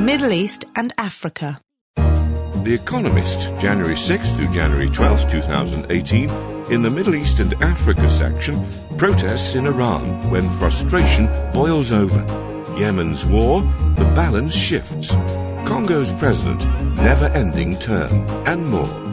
Middle East and Africa. The Economist, January 6 through January 12, 2018, in the Middle East and Africa section, protests in Iran when frustration boils over. Yemen's war, the balance shifts. Congo's president, never ending term, and more.